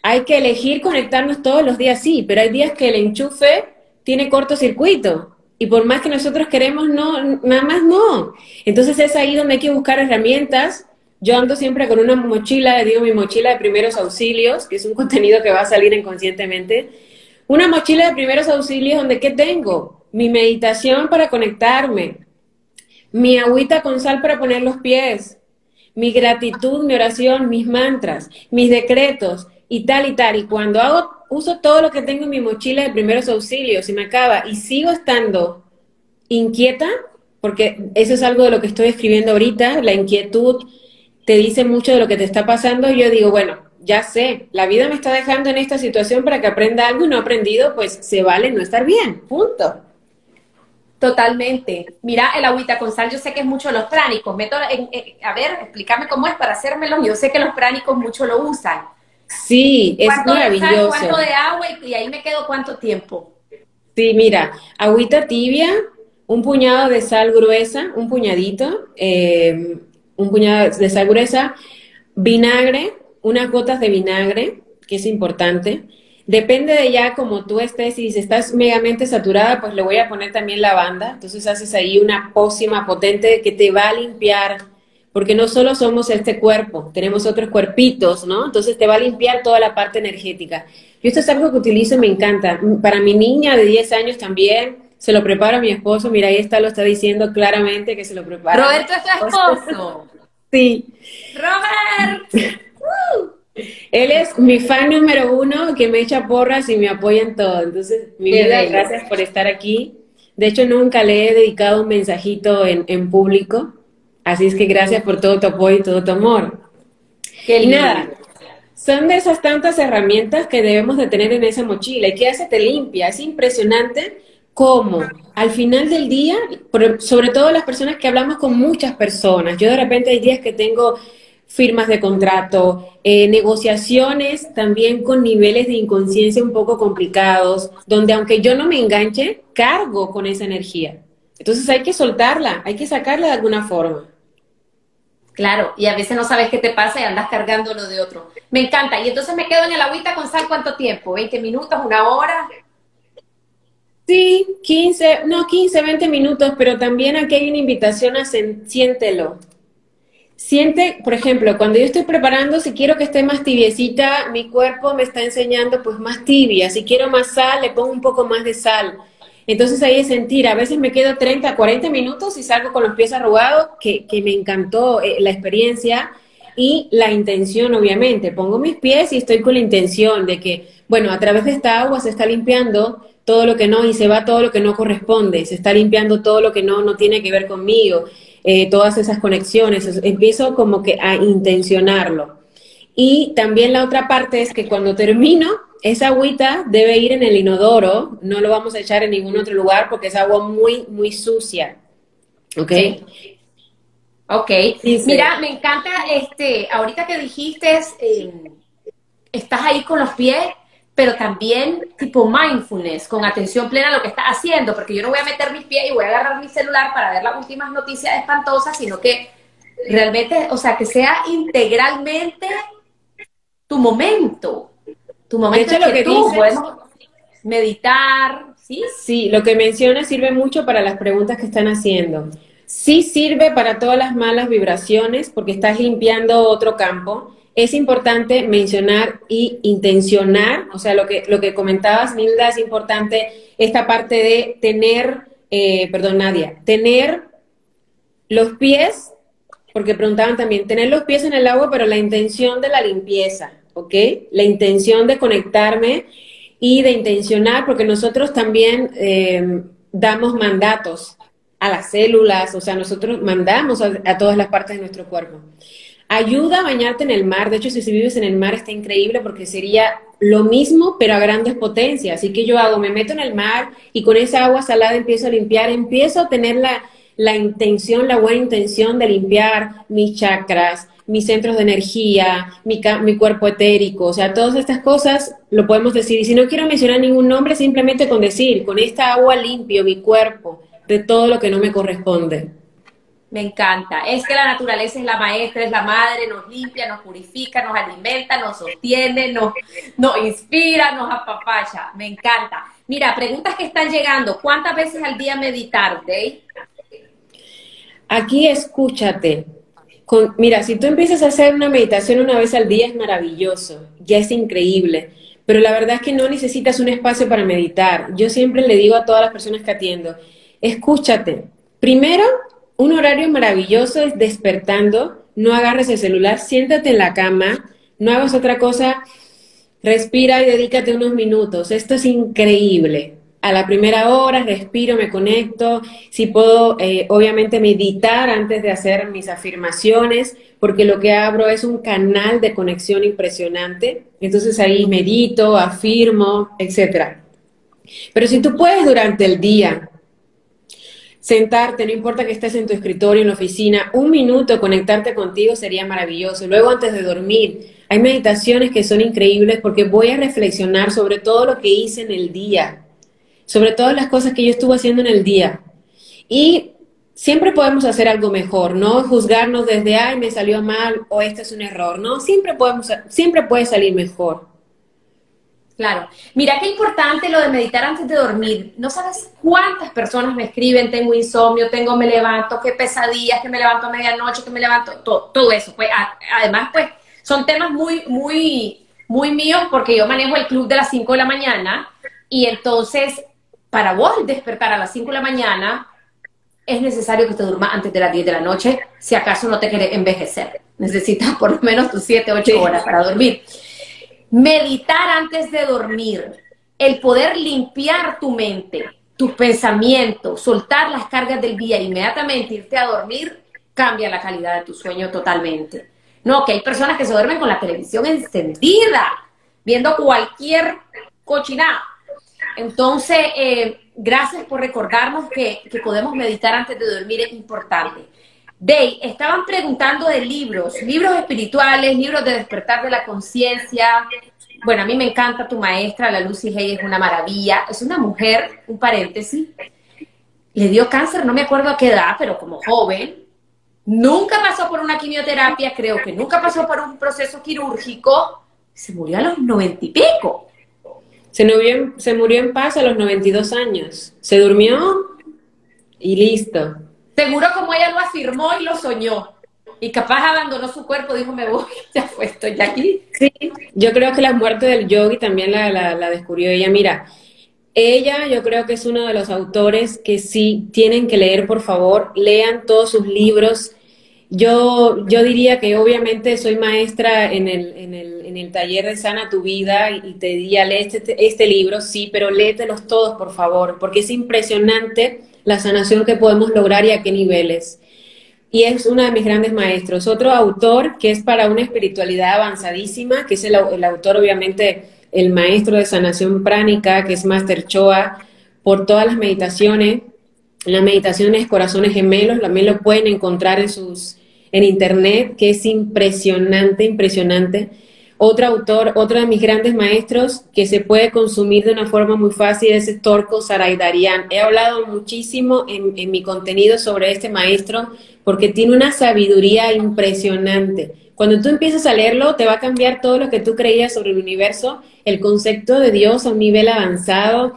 Hay que elegir conectarnos todos los días, sí, pero hay días que el enchufe tiene cortocircuito. Y por más que nosotros queremos, no, nada más no. Entonces es ahí donde hay que buscar herramientas. Yo ando siempre con una mochila, digo mi mochila de primeros auxilios, que es un contenido que va a salir inconscientemente. Una mochila de primeros auxilios donde ¿qué tengo? Mi meditación para conectarme, mi agüita con sal para poner los pies, mi gratitud, mi oración, mis mantras, mis decretos y tal y tal. Y cuando hago, uso todo lo que tengo en mi mochila de primeros auxilios y me acaba y sigo estando inquieta, porque eso es algo de lo que estoy escribiendo ahorita, la inquietud te dice mucho de lo que te está pasando, yo digo, bueno, ya sé, la vida me está dejando en esta situación para que aprenda algo y no he aprendido, pues se vale no estar bien, punto. Totalmente. Mira, el agüita con sal, yo sé que es mucho los pránicos. Meto a ver, explícame cómo es para hacérmelo. Yo sé que los pránicos mucho lo usan. Sí, es maravilloso. ¿Cuánto de agua? Y, ahí me quedo cuánto tiempo. Sí, mira, agüita tibia, un puñado de sal gruesa, un puñadito, eh, un puñado de sal gruesa, vinagre, unas gotas de vinagre, que es importante, Depende de ya como tú estés, y si estás megamente saturada, pues le voy a poner también lavanda. Entonces haces ahí una pócima potente que te va a limpiar, porque no solo somos este cuerpo, tenemos otros cuerpitos, ¿no? Entonces te va a limpiar toda la parte energética. Yo esto es algo que utilizo y me encanta. Para mi niña de 10 años también, se lo prepara mi esposo. Mira, ahí está, lo está diciendo claramente que se lo prepara. Roberto es tu esposo. Sí. Robert. Él es mi fan número uno que me echa porras y me apoya en todo. Entonces, mi vida, gracias por estar aquí. De hecho, nunca le he dedicado un mensajito en, en público. Así es que gracias por todo tu apoyo y todo tu amor. y nada, son de esas tantas herramientas que debemos de tener en esa mochila. ¿Y qué hace? Te limpia. Es impresionante cómo al final del día, sobre todo las personas que hablamos con muchas personas, yo de repente hay días que tengo firmas de contrato, eh, negociaciones también con niveles de inconsciencia un poco complicados, donde aunque yo no me enganche, cargo con esa energía. Entonces hay que soltarla, hay que sacarla de alguna forma. Claro, y a veces no sabes qué te pasa y andas cargando lo de otro. Me encanta. Y entonces me quedo en el agüita con sal cuánto tiempo, 20 minutos, una hora. Sí, 15, no 15, 20 minutos, pero también aquí hay una invitación a siéntelo. Siente, por ejemplo, cuando yo estoy preparando, si quiero que esté más tibiecita, mi cuerpo me está enseñando pues más tibia. Si quiero más sal, le pongo un poco más de sal. Entonces ahí es sentir, a veces me quedo 30, 40 minutos y salgo con los pies arrugados, que, que me encantó eh, la experiencia y la intención, obviamente. Pongo mis pies y estoy con la intención de que, bueno, a través de esta agua se está limpiando todo lo que no y se va todo lo que no corresponde, se está limpiando todo lo que no, no tiene que ver conmigo, eh, todas esas conexiones, empiezo como que a intencionarlo. Y también la otra parte es que cuando termino, esa agüita debe ir en el inodoro, no lo vamos a echar en ningún otro lugar porque es agua muy, muy sucia. ¿Ok? Ok. Mira, me encanta, este, ahorita que dijiste, eh, estás ahí con los pies, pero también tipo mindfulness, con atención plena a lo que estás haciendo, porque yo no voy a meter mis pies y voy a agarrar mi celular para ver las últimas noticias espantosas, sino que realmente, o sea, que sea integralmente tu momento, tu momento lo que tú meditar, ¿sí? Sí, lo que mencionas sirve mucho para las preguntas que están haciendo. Sí sirve para todas las malas vibraciones porque estás limpiando otro campo es importante mencionar y intencionar, o sea, lo que, lo que comentabas, Nilda, es importante esta parte de tener, eh, perdón, Nadia, tener los pies, porque preguntaban también, tener los pies en el agua, pero la intención de la limpieza, ¿ok? La intención de conectarme y de intencionar, porque nosotros también eh, damos mandatos a las células, o sea, nosotros mandamos a todas las partes de nuestro cuerpo. Ayuda a bañarte en el mar. De hecho, si vives en el mar está increíble porque sería lo mismo, pero a grandes potencias. Así que yo hago, me meto en el mar y con esa agua salada empiezo a limpiar, empiezo a tener la, intención, la buena intención de limpiar mis chakras, mis centros de energía, mi, mi, cuerpo etérico, o sea, todas estas cosas lo podemos decir. Y si no quiero mencionar ningún nombre, simplemente con decir, con esta agua limpio mi cuerpo de todo lo que no me corresponde. Me encanta. Es que la naturaleza es la maestra, es la madre, nos limpia, nos purifica, nos alimenta, nos sostiene, nos, nos inspira, nos apapacha. Me encanta. Mira, preguntas que están llegando. ¿Cuántas veces al día meditar, Dave? Aquí escúchate. Con, mira, si tú empiezas a hacer una meditación una vez al día es maravilloso, ya es increíble. Pero la verdad es que no necesitas un espacio para meditar. Yo siempre le digo a todas las personas que atiendo, escúchate. Primero, un horario maravilloso es despertando, no agarres el celular, siéntate en la cama, no hagas otra cosa, respira y dedícate unos minutos. Esto es increíble. A la primera hora respiro, me conecto, si puedo, eh, obviamente, meditar antes de hacer mis afirmaciones, porque lo que abro es un canal de conexión impresionante. Entonces ahí medito, afirmo, etc. Pero si tú puedes durante el día sentarte, no importa que estés en tu escritorio, en la oficina, un minuto conectarte contigo sería maravilloso. Luego antes de dormir, hay meditaciones que son increíbles porque voy a reflexionar sobre todo lo que hice en el día, sobre todas las cosas que yo estuve haciendo en el día. Y siempre podemos hacer algo mejor, no juzgarnos desde, ay, me salió mal o este es un error, no, siempre podemos, siempre puede salir mejor. Claro. Mira qué importante lo de meditar antes de dormir. No sabes cuántas personas me escriben, tengo insomnio, tengo me levanto, qué pesadillas, que me levanto a medianoche, que me levanto, todo, todo eso. Pues, además, pues, son temas muy, muy, muy míos porque yo manejo el club de las 5 de la mañana y entonces, para vos despertar a las 5 de la mañana, es necesario que te durmas antes de las 10 de la noche, si acaso no te quieres envejecer. Necesitas por lo menos tus 7, 8 horas para dormir. Meditar antes de dormir, el poder limpiar tu mente, tus pensamientos, soltar las cargas del día e inmediatamente irte a dormir, cambia la calidad de tu sueño totalmente. No, que hay personas que se duermen con la televisión encendida, viendo cualquier cochinada. Entonces, eh, gracias por recordarnos que, que podemos meditar antes de dormir, es importante. Day, estaban preguntando de libros, libros espirituales, libros de despertar de la conciencia. Bueno, a mí me encanta tu maestra, la Lucy Hay, es una maravilla. Es una mujer, un paréntesis, le dio cáncer, no me acuerdo a qué edad, pero como joven. Nunca pasó por una quimioterapia, creo que nunca pasó por un proceso quirúrgico. Se murió a los noventa y pico. Se murió, en, se murió en paz a los 92 años. Se durmió y listo. Seguro como ella lo afirmó y lo soñó. Y capaz abandonó su cuerpo, dijo, me voy, ya fue, estoy aquí. Sí, yo creo que la muerte del yogi también la, la, descubrió ella. Mira, ella yo creo que es uno de los autores que sí tienen que leer, por favor, lean todos sus libros. Yo, yo diría que obviamente soy maestra en el, en el, en el taller de Sana tu Vida y te diría, lee este, este libro, sí, pero léetelos todos, por favor, porque es impresionante la sanación que podemos lograr y a qué niveles. Y es uno de mis grandes maestros. Otro autor que es para una espiritualidad avanzadísima, que es el, autor, obviamente, el maestro de sanación pránica, que es Master Choa, por todas las meditaciones. Las meditaciones Corazones Gemelos, también lo pueden encontrar en sus en internet, que es impresionante, impresionante. Otro autor, otro de mis grandes maestros que se puede consumir de una forma muy fácil es Torco Saraidarian. He hablado muchísimo en, en mi contenido sobre este maestro porque tiene una sabiduría impresionante. Cuando tú empiezas a leerlo, te va a cambiar todo lo que tú creías sobre el universo, el concepto de Dios a un nivel avanzado,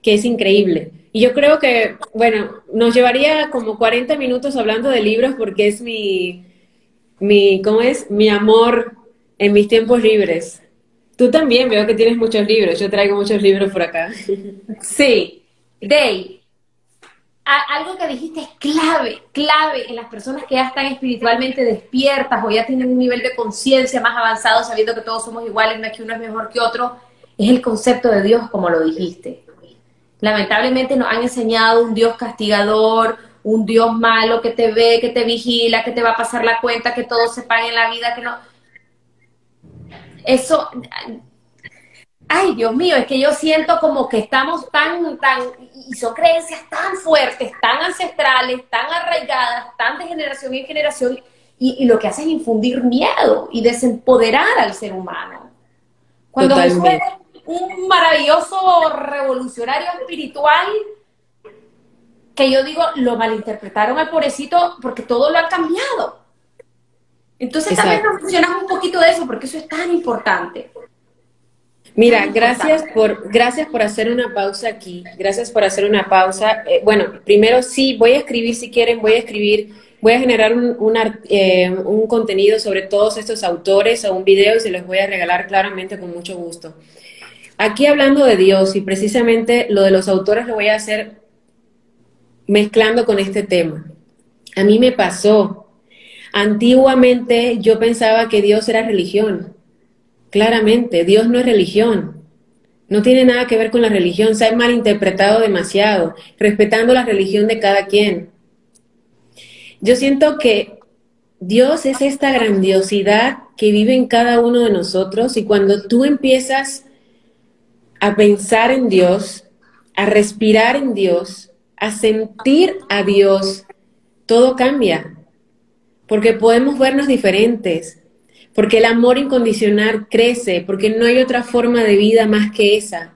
que es increíble. Y yo creo que, bueno, nos llevaría como 40 minutos hablando de libros porque es mi, mi ¿cómo es? Mi amor en mis tiempos libres. Tú también veo que tienes muchos libros. Yo traigo muchos libros por acá. Sí. Day, algo que dijiste es clave, clave en las personas que ya están espiritualmente despiertas o ya tienen un nivel de conciencia más avanzado, sabiendo que todos somos iguales, no es que uno es mejor que otro, es el concepto de Dios, como lo dijiste. Lamentablemente nos han enseñado un Dios castigador, un Dios malo que te ve, que te vigila, que te va a pasar la cuenta, que todo se pague en la vida, que no eso, ay Dios mío, es que yo siento como que estamos tan, tan, y son creencias tan fuertes, tan ancestrales, tan arraigadas, tan de generación en generación, y, lo que hace es infundir miedo y desempoderar al ser humano. Cuando Jesús es un maravilloso revolucionario espiritual, que yo digo, lo malinterpretaron al pobrecito porque todo lo ha cambiado. Entonces también nos mencionas un poquito de eso, porque eso es tan importante. Mira, gracias por, gracias por hacer una pausa aquí, gracias por hacer una pausa. Eh, bueno, primero sí, voy a escribir, si quieren, voy a escribir, voy a generar un, eh, un contenido sobre todos estos autores o un video y se los voy a regalar claramente con mucho gusto. Aquí hablando de Dios y precisamente lo de los autores lo voy a hacer mezclando con este tema. A mí me pasó Antiguamente yo pensaba que Dios era religión. Claramente, Dios no es religión. No tiene nada que ver con la religión. Se ha malinterpretado demasiado, respetando la religión de cada quien. Yo siento que Dios es esta grandiosidad que vive en cada uno de nosotros y cuando tú empiezas a pensar en Dios, a respirar en Dios, a sentir a Dios, todo cambia porque podemos vernos diferentes, porque el amor incondicional crece, porque no hay otra forma de vida más que esa.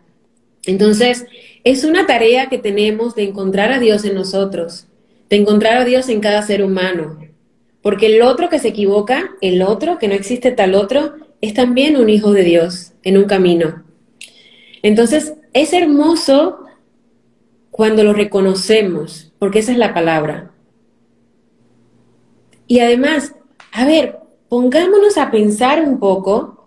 Entonces, es una tarea que tenemos de encontrar a Dios en nosotros, de encontrar a Dios en cada ser humano, porque el otro que se equivoca, el otro, que no existe tal otro, es también un hijo de Dios en un camino. Entonces, es hermoso cuando lo reconocemos, porque esa es la palabra. Y además, a ver, pongámonos a pensar un poco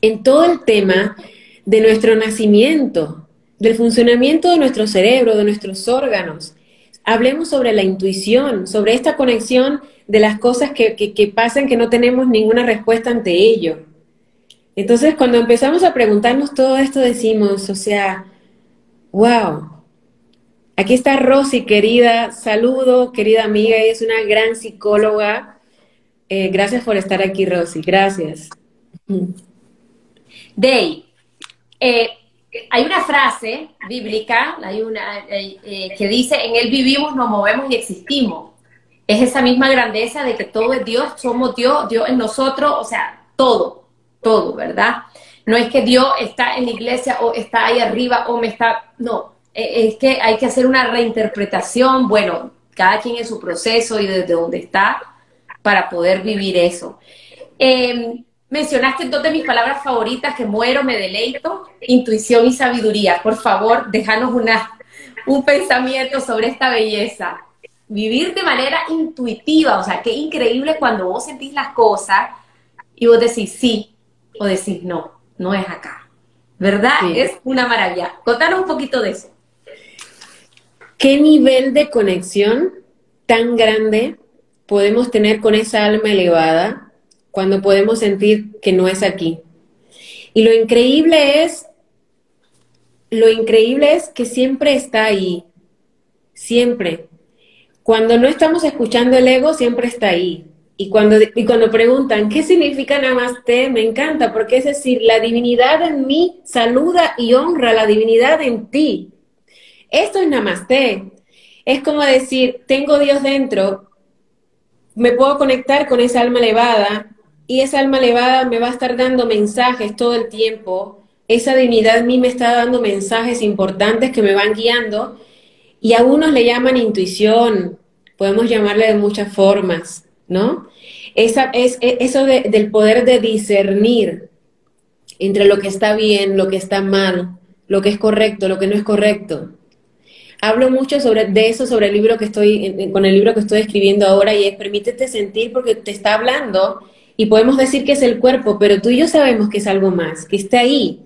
en todo el tema de nuestro nacimiento, del funcionamiento de nuestro cerebro, de nuestros órganos. Hablemos sobre la intuición, sobre esta conexión de las cosas que, que, pasan que no tenemos ninguna respuesta ante ello. Entonces, cuando empezamos a preguntarnos todo esto, decimos, o sea, wow, Aquí está Rosy, querida. Saludo, querida amiga. Ella es una gran psicóloga. Eh, gracias por estar aquí, Rosy. Gracias. Day, eh, hay una frase bíblica, hay una eh, que dice, en él vivimos, nos movemos y existimos. es esa misma grandeza de que todo es Dios, somos Dios, Dios en nosotros, o sea, todo, todo, ¿verdad? No es que Dios está en la iglesia o está ahí arriba o me está, no, e, es que hay que hacer una reinterpretación, bueno, cada quien en su proceso y desde donde está para poder vivir eso. Em, mencionaste dos de mis palabras favoritas, que muero, me deleito, intuición y sabiduría. Por favor, déjanos una, un pensamiento sobre esta belleza. Vivir de manera intuitiva, o sea, qué increíble cuando vos sentís las cosas y vos decís sí o decís no, no es acá. ¿Verdad? Es una maravilla. Contanos un poquito de eso. ¿Qué nivel de conexión tan grande podemos tener con esa alma elevada cuando podemos sentir que no es aquí? Y lo increíble es, lo increíble es que siempre está ahí, siempre. Cuando no estamos escuchando el ego, siempre está ahí. Y cuando, y cuando preguntan, ¿qué significa Namaste? Me encanta, porque es decir, la divinidad en mí saluda y honra la divinidad en ti. Esto es Namaste. Es como decir, tengo Dios dentro, me puedo conectar con esa alma elevada y esa alma elevada me va a estar dando mensajes todo el tiempo. Esa divinidad en mí me está dando mensajes importantes que me van guiando y a unos le llaman intuición, podemos llamarle de muchas formas, ¿no? Esa, es, e, eso del poder de discernir entre lo que está bien, lo que está mal, lo que es correcto, lo que no es correcto hablo mucho sobre, de eso sobre el libro que estoy, con el libro que estoy escribiendo ahora y es permítete sentir porque te está hablando y podemos decir que es el cuerpo, pero tú y yo sabemos que es algo más, que está ahí,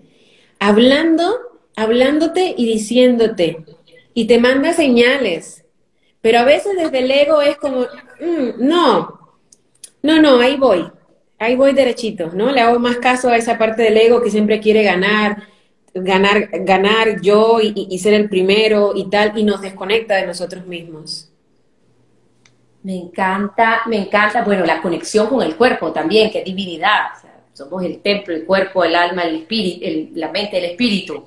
hablando, hablándote y diciéndote y te manda señales. Pero a veces desde el ego es como, mm, no, no, no, ahí voy, ahí voy derechito, ¿no? Le hago más caso a esa parte del ego que siempre quiere ganar, ganar, ganar yo y, ser el primero y tal, y nos desconecta de nosotros mismos. Me encanta, me encanta, bueno, la conexión con el cuerpo también, que es divinidad. somos el templo, el cuerpo, el alma, el espíritu, la mente, el espíritu.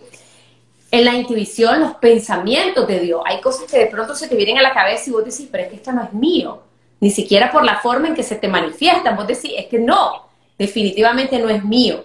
En la intuición, los pensamientos de Dios. Hay cosas que de pronto se te vienen a la cabeza y vos decís, pero es que esto no es mío. Ni siquiera por la forma en que se te manifiestan. Vos decís, es que no, definitivamente no es mío.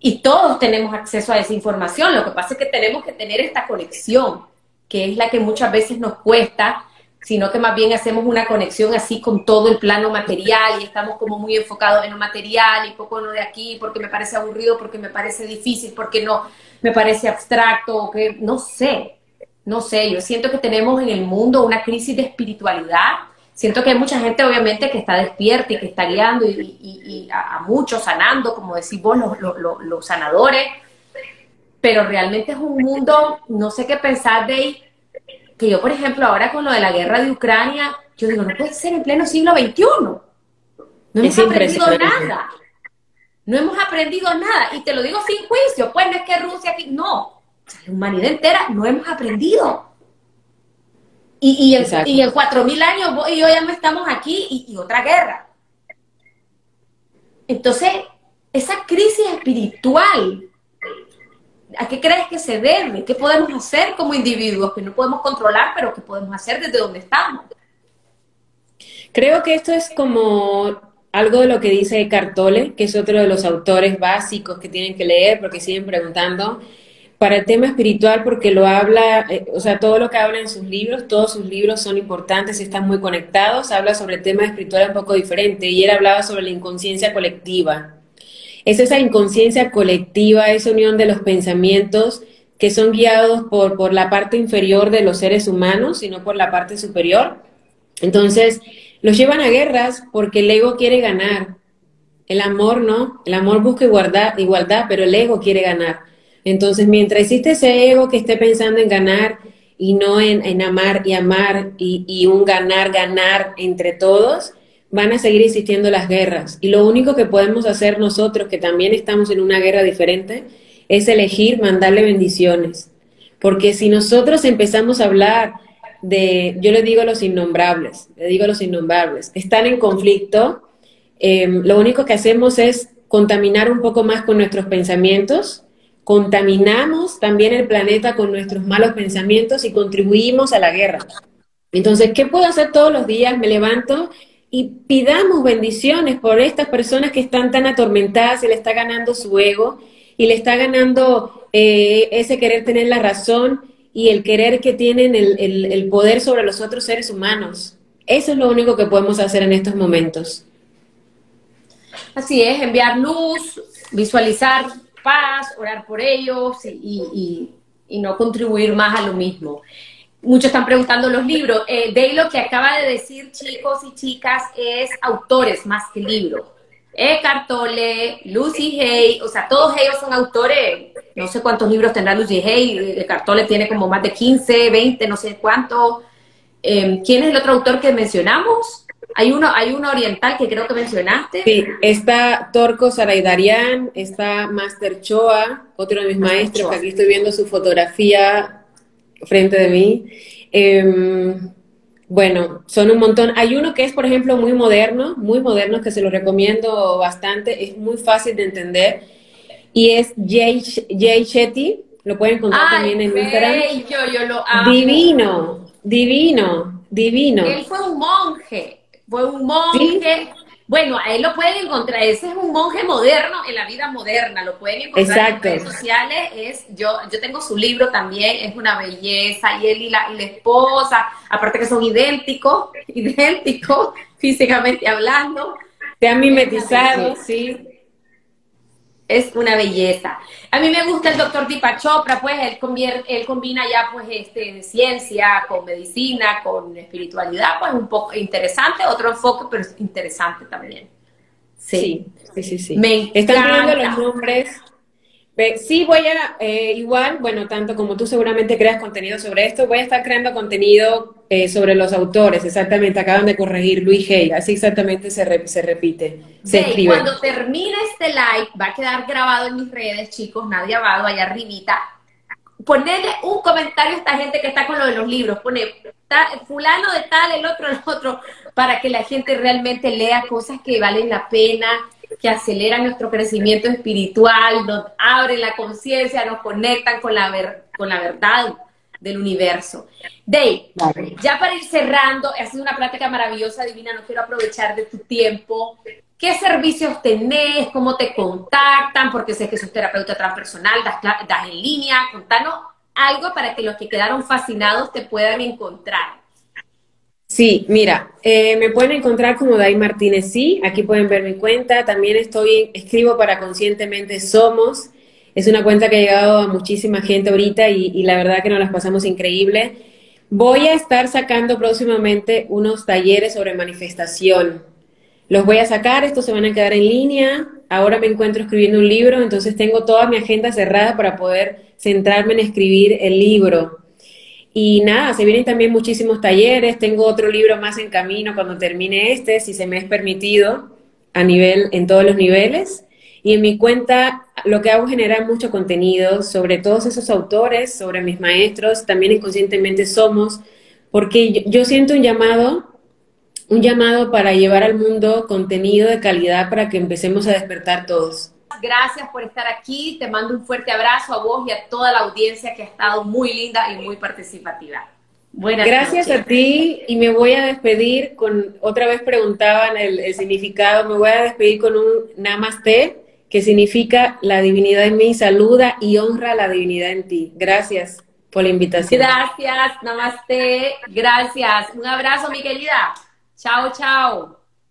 Y todos tenemos acceso a esa información. Lo que pasa es que tenemos que tener esta conexión, que es la que muchas veces nos cuesta, sino que más bien hacemos una conexión así con todo el plano material y estamos como muy enfocados en lo material y poco en lo de aquí, porque me parece aburrido, porque me parece difícil, porque no me parece abstracto, o que no sé, no sé. Yo siento que tenemos en el mundo una crisis de espiritualidad siento que hay mucha gente obviamente que está despierta y que está guiando y, a, muchos sanando, como decís vos, los, sanadores, pero realmente es un mundo, no sé qué pensar de que yo, por ejemplo, ahora con lo de la guerra de Ucrania, yo digo, no puede ser en pleno siglo XXI. No hemos aprendido nada. No hemos aprendido nada. Y te lo digo sin juicio, pues no es que Rusia aquí, no. la humanidad entera no hemos aprendido. Y, y, en, y en 4.000 años vos y yo ya no estamos aquí y, otra guerra. Entonces, esa crisis espiritual, ¿a qué crees que se debe? ¿Qué podemos hacer como individuos que no podemos controlar, pero que podemos hacer desde donde estamos? Creo que esto es como algo de lo que dice Cartole, que es otro de los autores básicos que tienen que leer porque siguen preguntando para el tema espiritual porque lo habla, eh, o sea, todo lo que habla en sus libros, todos sus libros son importantes, están muy conectados, habla sobre el tema espiritual un poco diferente y él hablaba sobre la inconsciencia colectiva. Es esa inconsciencia colectiva, esa unión de los pensamientos que son guiados por, por la parte inferior de los seres humanos, sino por la parte superior. Entonces, los llevan a guerras porque el ego quiere ganar. El amor no, el amor busca igualdad, pero el ego quiere ganar. Entonces, mientras existe ese ego que esté pensando en ganar y no en, amar y amar y, un ganar, ganar entre todos, van a seguir existiendo las guerras. Y lo único que podemos hacer nosotros, que también estamos en una guerra diferente, es elegir mandarle bendiciones. Porque si nosotros empezamos a hablar de, yo le digo los innombrables, le digo los innombrables, están en conflicto, em, lo único que hacemos es contaminar un poco más con nuestros pensamientos contaminamos también el planeta con nuestros malos pensamientos y contribuimos a la guerra. Entonces, ¿qué puedo hacer todos los días? Me levanto y pidamos bendiciones por estas personas que están tan atormentadas, se le está ganando su ego y le está ganando eh, ese querer tener la razón y el querer que tienen el, poder sobre los otros seres humanos. Eso es lo único que podemos hacer en estos momentos. Así es, enviar luz, visualizar paz, orar por ellos y, no contribuir más a lo mismo. Muchos están preguntando los libros. Eh, lo que acaba de decir, chicos y chicas, es autores más que libros. Eckhart Tolle, Lucy Hay, o sea, todos ellos son autores. No sé cuántos libros tendrá Lucy Hay. Eckhart Tolle tiene como más de 15, 20, no sé cuántos. Em, ¿Quién es el otro autor que mencionamos? Hay uno, hay uno oriental que creo que mencionaste. Sí, está Torco Saraidarian, está Master Choa, otro de mis maestros, que aquí estoy viendo su fotografía frente de mí. Em, bueno, son un montón. Hay uno que es, por ejemplo, muy moderno, muy moderno, que se lo recomiendo bastante, es muy fácil de entender, y es Jay, Jay Shetty, lo pueden encontrar también en Instagram. yo lo amo. Divino, divino, divino. Él fue un monje fue un monje. Bueno, a él lo pueden encontrar, ese es un monje moderno en la vida moderna, lo pueden encontrar en redes sociales, es, yo, yo tengo su libro también, es una belleza, y él y la, y la esposa, aparte que son idénticos, idénticos, físicamente hablando. Se han mimetizado, sí es una belleza. A mí me gusta el doctor Deepak Chopra, pues él, él combina ya pues este, ciencia con medicina, con espiritualidad, pues un poco interesante, otro enfoque, pero interesante también. Sí, sí, sí, sí. Me Están viendo los nombres Sí, voy a, eh, igual, bueno, tanto como tú seguramente creas contenido sobre esto, voy a estar creando contenido eh, sobre los autores, exactamente, acaban de corregir Luis Hay, así exactamente se, se repite, se escribe. Cuando termine este live, va a quedar grabado en mis redes, chicos, Nadia Vado, allá arribita, ponerle un comentario a esta gente que está con lo de los libros, pone fulano de tal, el otro, el otro, para que la gente realmente lea cosas que valen la pena, que aceleran nuestro crecimiento espiritual, nos abren la conciencia, nos conectan con la, ver, con la verdad del universo. Dave, ya para ir cerrando, ha sido una plática maravillosa, divina, no quiero aprovechar de tu tiempo. ¿Qué servicios tenés? ¿Cómo te contactan? Porque sé que sos terapeuta transpersonal, das, das en línea. Contanos algo para que los que quedaron fascinados te puedan encontrar. Sí, mira, eh, me pueden encontrar como Dai Martínez, sí, aquí pueden ver mi cuenta, también estoy, escribo para Conscientemente Somos, es una cuenta que ha llegado a muchísima gente ahorita y, la verdad que nos las pasamos increíble. Voy a estar sacando próximamente unos talleres sobre manifestación. Los voy a sacar, estos se van a quedar en línea. Ahora me encuentro escribiendo un libro, entonces tengo toda mi agenda cerrada para poder centrarme en escribir el libro. Y nada, se vienen también muchísimos talleres, tengo otro libro más en camino cuando termine este, si se me es permitido, a nivel, en todos los niveles. Y en mi cuenta lo que hago es generar mucho contenido sobre todos esos autores, sobre mis maestros, también inconscientemente somos, porque yo siento un llamado, un llamado para llevar al mundo contenido de calidad para que empecemos a despertar todos. Gracias por estar aquí. Te mando un fuerte abrazo a vos y a toda la audiencia que ha estado muy linda y muy participativa. Buenas Gracias a ti y me voy a despedir con, otra vez preguntaban el, significado, me voy a despedir con un namaste que significa la divinidad en mí saluda y honra la divinidad en ti. Gracias por la invitación. Gracias, namaste, gracias. Un abrazo, mi querida. Chao, chao.